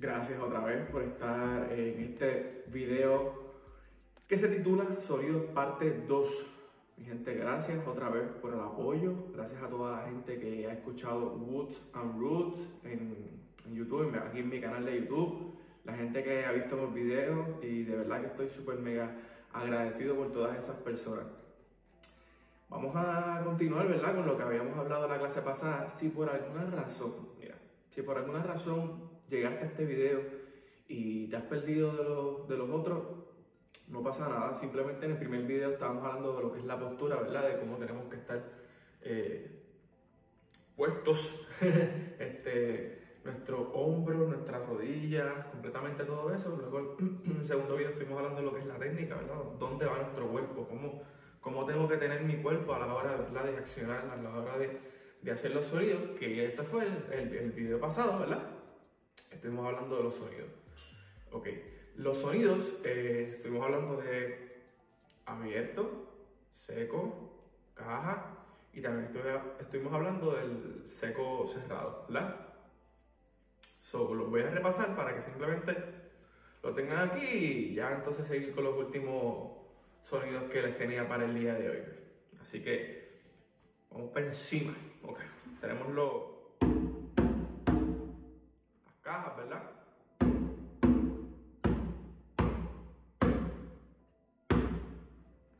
Gracias otra vez por estar en este video que se titula Sonidos Parte 2. Mi gente, gracias otra vez por el apoyo. Gracias a toda la gente que ha escuchado Woods and Roots en, YouTube, aquí en mi canal de YouTube. La gente que ha visto los videos y de verdad que estoy súper mega agradecido por todas esas personas. Vamos a continuar, ¿verdad? Con lo que habíamos hablado en la clase pasada. Si por alguna razón, mira, si por alguna razón llegaste a este video y te has perdido de los, de los otros, no pasa nada. Simplemente en el primer video estábamos hablando de lo que es la postura, ¿verdad? De cómo tenemos que estar eh, puestos, este, nuestro hombro, nuestras rodillas, completamente todo eso. Luego en el segundo video estuvimos hablando de lo que es la técnica, ¿verdad? ¿Dónde va nuestro cuerpo? ¿Cómo, cómo tengo que tener mi cuerpo a la hora ¿verdad? de accionar, a la hora de, de hacer los sonidos? Que ese fue el, el, el video pasado, ¿verdad? Estuvimos hablando de los sonidos. Ok, los sonidos, eh, estuvimos hablando de abierto, seco, caja y también estuvimos hablando del seco cerrado, ¿verdad? So, los voy a repasar para que simplemente lo tengan aquí y ya entonces seguir con los últimos sonidos que les tenía para el día de hoy. Así que vamos para encima. Ok, tenemos los cajas, ¿verdad?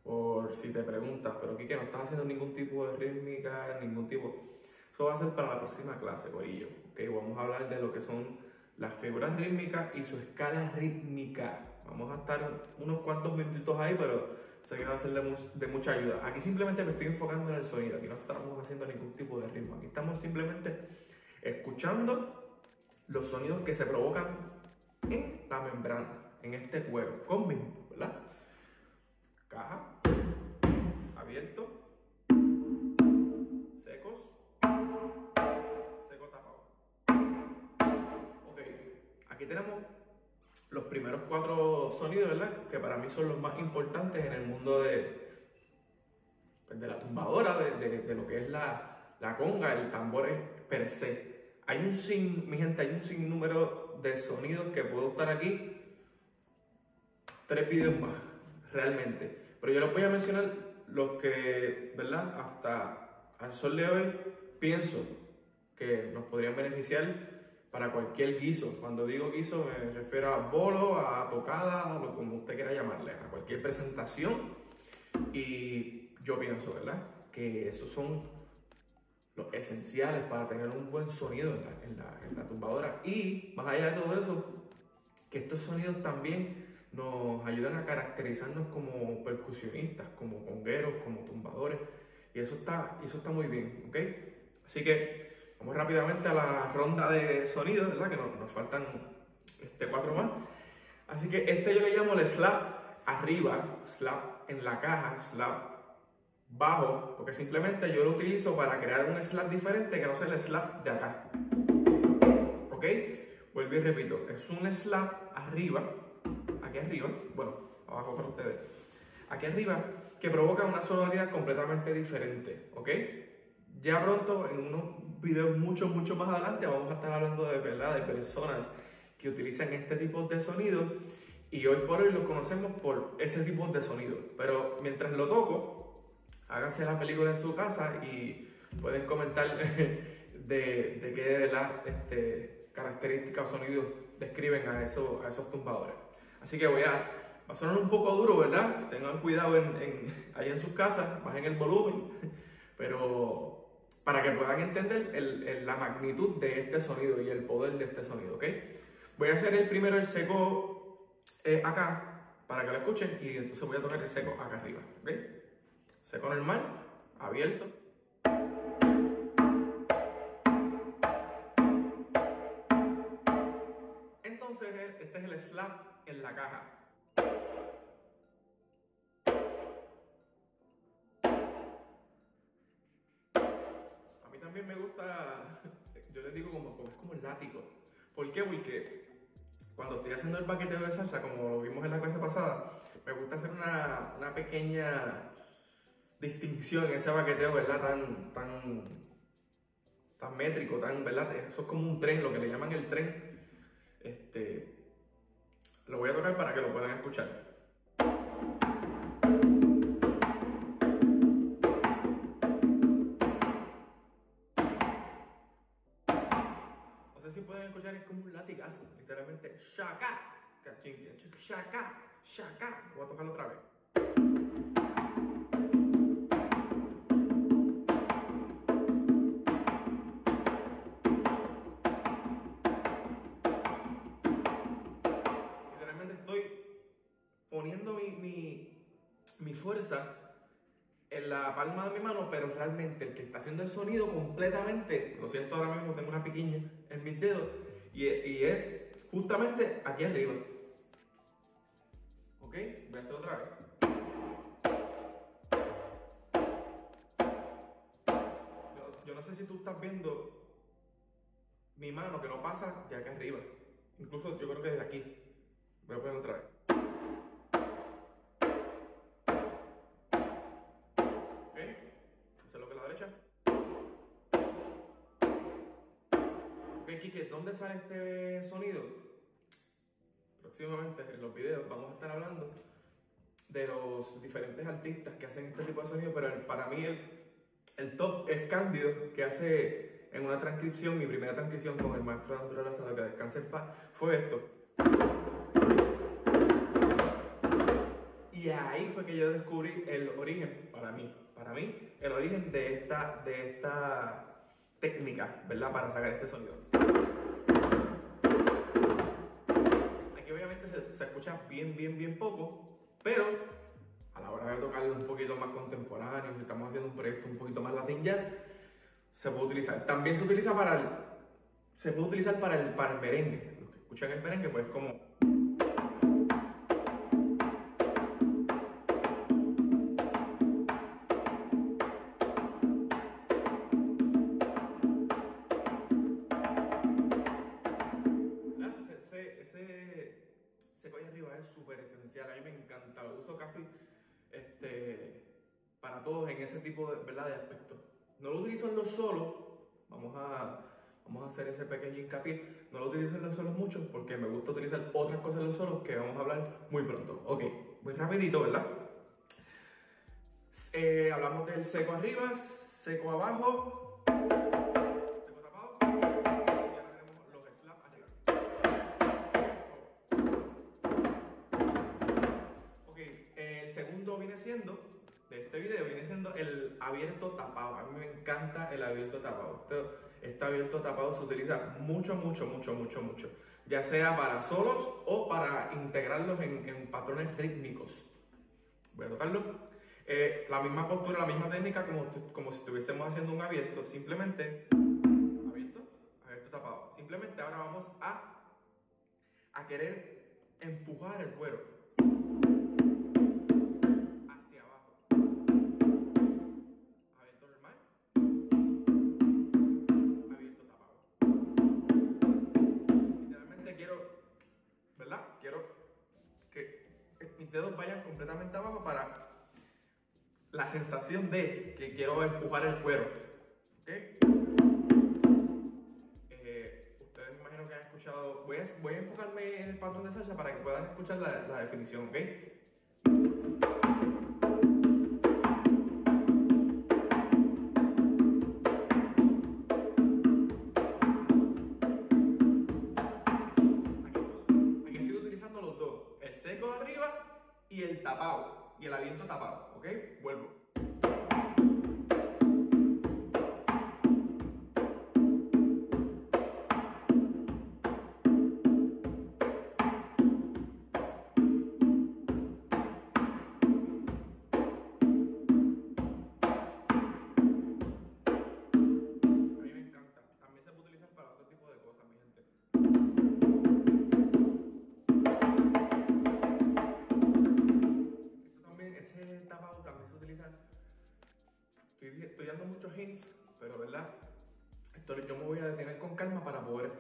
Por si te preguntas, pero que no estás haciendo ningún tipo de rítmica, ningún tipo... Eso va a ser para la próxima clase, Corillo. ¿ok? Vamos a hablar de lo que son las figuras rítmicas y su escala rítmica. Vamos a estar unos cuantos minutitos ahí, pero sé que va a ser de, de, mucha ayuda. Aquí simplemente me estoy enfocando en el sonido, aquí no estamos haciendo ningún tipo de ritmo, aquí estamos simplemente escuchando los sonidos que se provocan en la membrana, en este cuero, con ¿verdad? Caja, abierto, secos, seco tapado. Ok, aquí tenemos los primeros cuatro sonidos, ¿verdad? Que para mí son los más importantes en el mundo de, pues, de la tumbadora, de, de, de, lo que es la, la conga, el tambor per se. Hay un sin, mi gente, hay un sinnúmero de sonidos que puedo estar aquí. Tres videos más, realmente. Pero yo les voy a mencionar los que, ¿verdad? Hasta al sol de hoy pienso que nos podrían beneficiar para cualquier guiso. Cuando digo guiso me refiero a bolo, a tocada, lo como usted quiera llamarle, a cualquier presentación. Y yo pienso, ¿verdad? Que esos son los esenciales para tener un buen sonido en la, en, la, en la, tumbadora. Y más allá de todo eso, que estos sonidos también nos ayudan a caracterizarnos como percusionistas, como congueros, como tumbadores. Y eso está, eso está muy bien, ¿ok? Así que vamos rápidamente a la ronda de sonidos, ¿verdad? Que nos, nos faltan este, cuatro más. Así que este yo le llamo el slap arriba, slap en la caja, slap bajo, porque simplemente yo lo utilizo para crear un slap diferente que no sea el slap de acá. ¿Ok? Vuelvo y repito, es un slap arriba, aquí arriba, bueno, abajo para ustedes, aquí arriba, que provoca una sonoridad completamente diferente. ¿Ok? Ya pronto, en unos videos mucho, mucho más adelante, vamos a estar hablando de verdad de personas que utilizan este tipo de sonido y hoy por hoy lo conocemos por ese tipo de sonido. Pero mientras lo toco, háganse la película en su casa y pueden comentar de, de qué la, este, características o sonidos describen a, eso, a esos tumbadores. Así que voy a, va a sonar un poco duro, ¿verdad? Tengan cuidado en, en, ahí en sus casas, bajen el volumen, pero para que puedan entender el, la magnitud de este sonido y el poder de este sonido, ¿ok? Voy a hacer el primero el seco eh, acá para que lo escuchen y entonces voy a tocar el seco acá arriba, ¿ok? Seco normal, abierto. Entonces, este es el slap en la caja. A mí también me gusta, yo les digo como, como es como el látigo. ¿Por qué? Porque cuando estoy haciendo el paqueteo de salsa, como lo vimos en la clase pasada, me gusta hacer una, una pequeña distinción ese baqueteo, ¿verdad? Tan, tan, tan métrico, tan, ¿verdad? Eso es como un tren, lo que le llaman el tren. Este, lo voy a tocar para que lo puedan escuchar. No sé si pueden escuchar, es como un latigazo, literalmente, shaka, shaka, shaka. Voy a tocarlo otra vez. Fuerza en la palma de mi mano, pero realmente el que está haciendo el sonido completamente, lo siento ahora mismo, tengo una piquiña en mis dedos, y, y es justamente aquí arriba. ¿Ok? Voy a hacer otra vez. Yo, no sé si tú estás viendo mi mano que no pasa de acá arriba. Incluso yo creo que de aquí. Voy a poner otra vez. Ok, Kike, ¿dónde sale este sonido? Próximamente en los videos vamos a estar hablando de los diferentes artistas que hacen este tipo de sonido, pero para mí el, top es Cándido, que hace en una transcripción, mi primera transcripción con el maestro Andrés Lazaro, que descanse en paz, fue esto. Y ahí fue que yo descubrí el origen, para mí, para mí, el origen de esta, de esta técnica, ¿verdad? Para sacar este sonido. Aquí obviamente se, se escucha bien, bien, bien poco, pero a la hora de tocarlo un poquito más contemporáneo, estamos haciendo un proyecto un poquito más latin jazz, se puede utilizar. También se utiliza para el, se puede utilizar para el, para el merengue. Los que escuchan el merengue, pues como... ese collar arriba es súper esencial, a mí me encanta, lo uso casi este, para todos en ese tipo de, ¿verdad? de aspectos. No lo utilizo en los solos, vamos a, vamos a hacer ese pequeño hincapié, no lo utilizo en los solos mucho porque me gusta utilizar otras cosas en los solos que vamos a hablar muy pronto. Ok, muy rapidito, ¿verdad? Eh, hablamos del seco arriba, seco abajo, siendo, de este video, viene siendo el abierto tapado. A mí me encanta el abierto tapado. Este, este abierto tapado se utiliza mucho, mucho, mucho, mucho, mucho. Ya sea para solos o para integrarlos en, en patrones rítmicos. Voy a tocarlo. Eh, la misma postura, la misma técnica como, como si estuviésemos haciendo un abierto. Simplemente abierto, abierto tapado. Simplemente ahora vamos a, a querer empujar el cuero abajo para la sensación de que quiero empujar el cuero. ¿Ok? Eh, ustedes me imagino que han escuchado. Voy a, voy enfocarme en el patrón de salsa para que puedan escuchar la definición, ¿ok? El aliento tapado,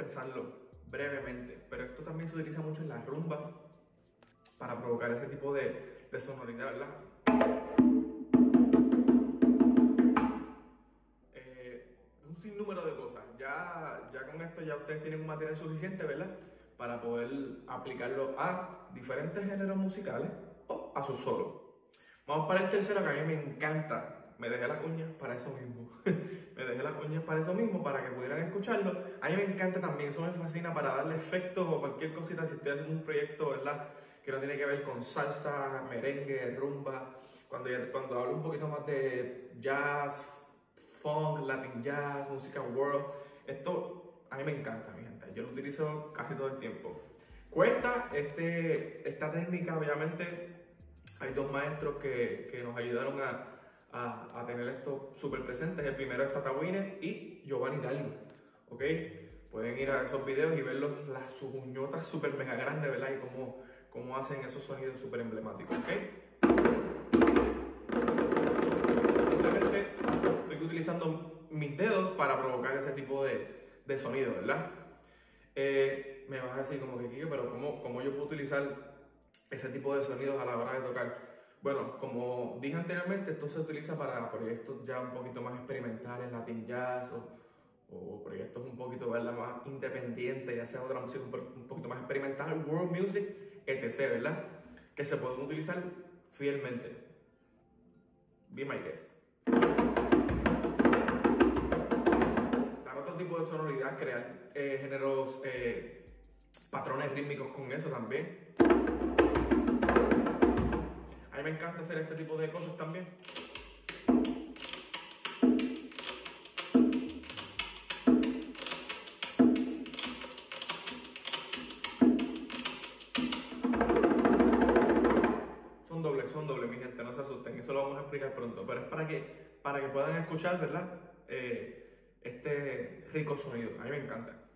expresarlo brevemente. Pero esto también se utiliza mucho en la rumba para provocar ese tipo de, sonoridad, ¿verdad? Eh, un sinnúmero de cosas. Ya, ya con esto ya ustedes tienen un material suficiente, ¿verdad? para poder aplicarlo a diferentes géneros musicales o a su solo. Vamos para el tercero que a mí me encanta. Me dejé las uñas para eso mismo. me dejé las uñas para eso mismo, para que pudieran escucharlo. A mí me encanta también, eso me fascina para darle efecto o cualquier cosita si estoy haciendo un proyecto, ¿verdad? Que no tiene que ver con salsa, merengue, rumba. Cuando, cuando hablo un poquito más de jazz, funk, latin jazz, música world, esto a mí me encanta, mi gente. Yo lo utilizo casi todo el tiempo. Cuesta este, esta técnica, obviamente, hay dos maestros que, que nos ayudaron a, a, tener esto súper presente. El primero es Tata y Giovanni Dalgo. ¿Ok? Pueden ir a esos videos y ver las sus uñotas súper mega grandes, ¿verdad? Y cómo, cómo hacen esos sonidos súper emblemáticos. ¿Ok? Simplemente estoy utilizando mis dedos para provocar ese tipo de, de sonido, ¿verdad? Eh, me vas a decir como que, pero ¿cómo, ¿cómo yo puedo utilizar ese tipo de sonidos a la hora de tocar? Bueno, como dije anteriormente, esto se utiliza para proyectos ya un poquito más experimentales, Latin Jazz o, proyectos un poquito más independientes, ya sea otra música un, poquito más experimental, world music, etc., ¿verdad? Que se pueden utilizar fielmente. Be my guest. Dar otro tipo de sonoridad, crear eh, géneros, eh, patrones rítmicos con eso también. Encanta hacer este tipo de cosas también. Son dobles, son dobles, mi gente, no se asusten, eso lo vamos a explicar pronto, pero es para que, para que puedan escuchar, ¿verdad? Eh, este rico sonido, a mí me encanta.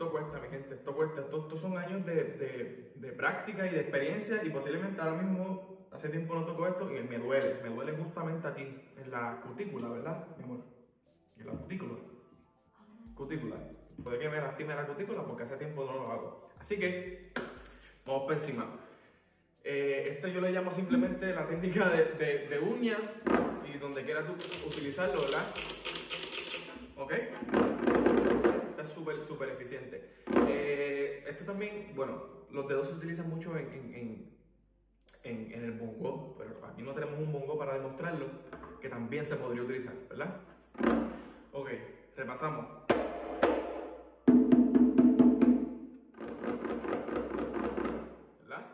Esto cuesta, mi gente, esto cuesta. Estos, son años de, de, práctica y de experiencia y posiblemente ahora mismo, hace tiempo no toco esto y me duele. Me duele justamente aquí, en la cutícula, ¿verdad, mi amor? En la cutícula. Cutícula. Puede que me lastime la cutícula porque hace tiempo no lo hago. Así que, vamos por encima. Eh, yo le llamo simplemente la técnica de, de uñas y donde quieras utilizarlo, ¿verdad? ¿Ok? Está súper, súper eficiente. Eh, esto también, bueno, los dedos se utilizan mucho en, en, el bongo, pero aquí no tenemos un bongo para demostrarlo, que también se podría utilizar, ¿verdad? Ok, repasamos. ¿Verdad?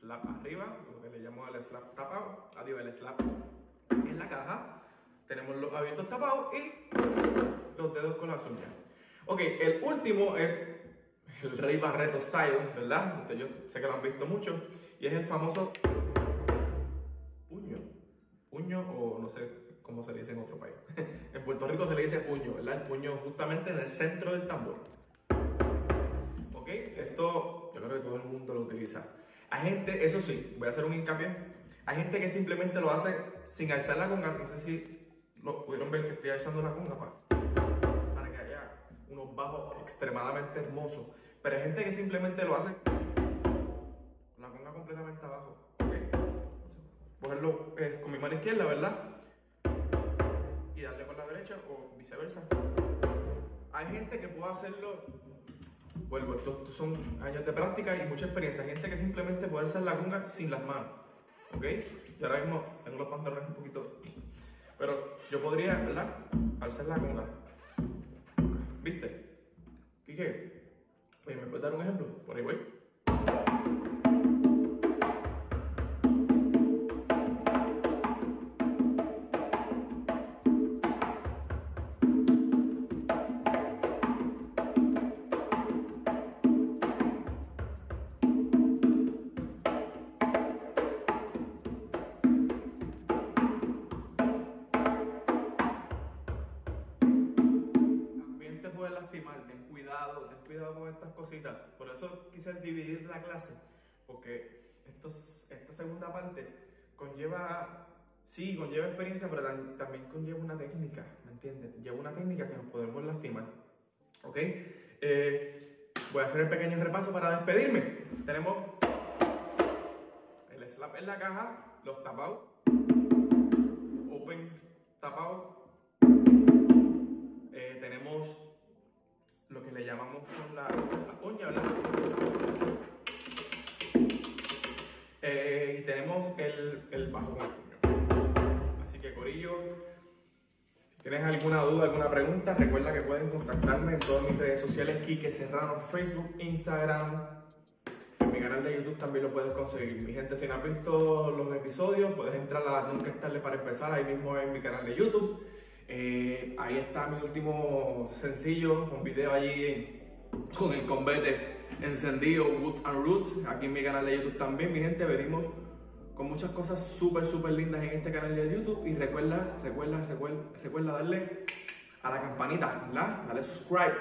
Slap arriba, lo que le llamo el slap tapado, adiós, el slap en la caja. Tenemos los abiertos tapados y los dedos con las uñas. Ok, el último es el Rey Barreto Style, ¿verdad? yo sé que lo han visto mucho. Y es el famoso puño. Puño o no sé cómo se dice en otro país. en Puerto Rico se le dice puño, ¿verdad? El puño justamente en el centro del tambor. Ok, esto yo creo que todo el mundo lo utiliza. Hay gente, eso sí, voy a hacer un hincapié. Hay gente que simplemente lo hace sin alzar la conga. No sé si lo pudieron ver que estoy alzando la conga, pa extremadamente hermosos. Pero hay gente que simplemente lo hace con la conga completamente abajo. ¿okay? Eh, con mi mano izquierda, ¿verdad? Y darle con la derecha o viceversa. Hay gente que puede hacerlo. Vuelvo, estos, son años de práctica y mucha experiencia. Hay gente que simplemente puede hacer la conga sin las manos. ¿Ok? Y ahora mismo tengo los pantalones un poquito. Pero yo podría, ¿verdad? Alzar la conga. ¿Viste? ¿Qué? Oye, ¿me puedes dar un ejemplo? Por ahí voy. Dividir la clase, porque esta segunda parte conlleva, sí, conlleva experiencia, pero también conlleva una técnica, ¿me entiendes? Lleva una técnica que nos podemos lastimar. ¿Ok? Eh, voy a hacer el pequeño repaso para despedirme. Tenemos el slap en la caja, los tapados, open tapado. Eh, tenemos lo que le llamamos son la ¿verdad? Eh, y tenemos el, el bajo Así que Corillo, si tienes alguna duda, alguna pregunta, recuerda que pueden contactarme en todas mis redes sociales, Kike Serrano, Facebook, Instagram. En mi canal de YouTube también lo puedes conseguir. Mi gente, si no has visto los episodios, puedes entrar a Nunca es tarde para empezar, ahí mismo en mi canal de YouTube. Eh, ahí está mi último sencillo, un video allí con el combate encendido Woods and Roots, aquí en mi canal de YouTube también, mi gente, venimos con muchas cosas súper, súper lindas en este canal de YouTube y recuerda, recuerda, recuerda, recuerda darle a la campanita, ¿verdad? Dale subscribe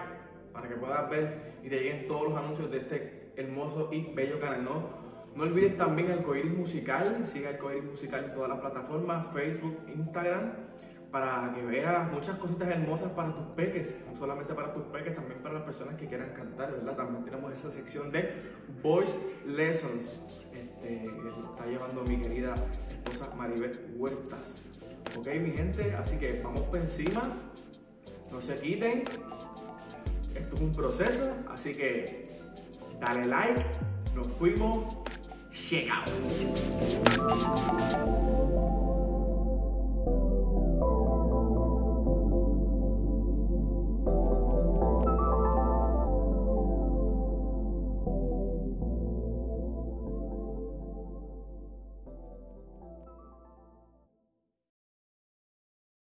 para que puedas ver y te lleguen todos los anuncios de este hermoso y bello canal, ¿no? No olvides también el Coiris Musical, siga el Coiris Musical en todas las plataformas, Facebook, Instagram para que veas muchas cositas hermosas para tus peques, no solamente para tus peques, también para las personas que quieran cantar, ¿verdad? También tenemos esa sección de Voice Lessons, este, que está llevando mi querida esposa Maribel Huertas. Ok, mi gente, así que vamos por encima, no se quiten, esto es un proceso, así que dale like, nos fuimos, llegamos.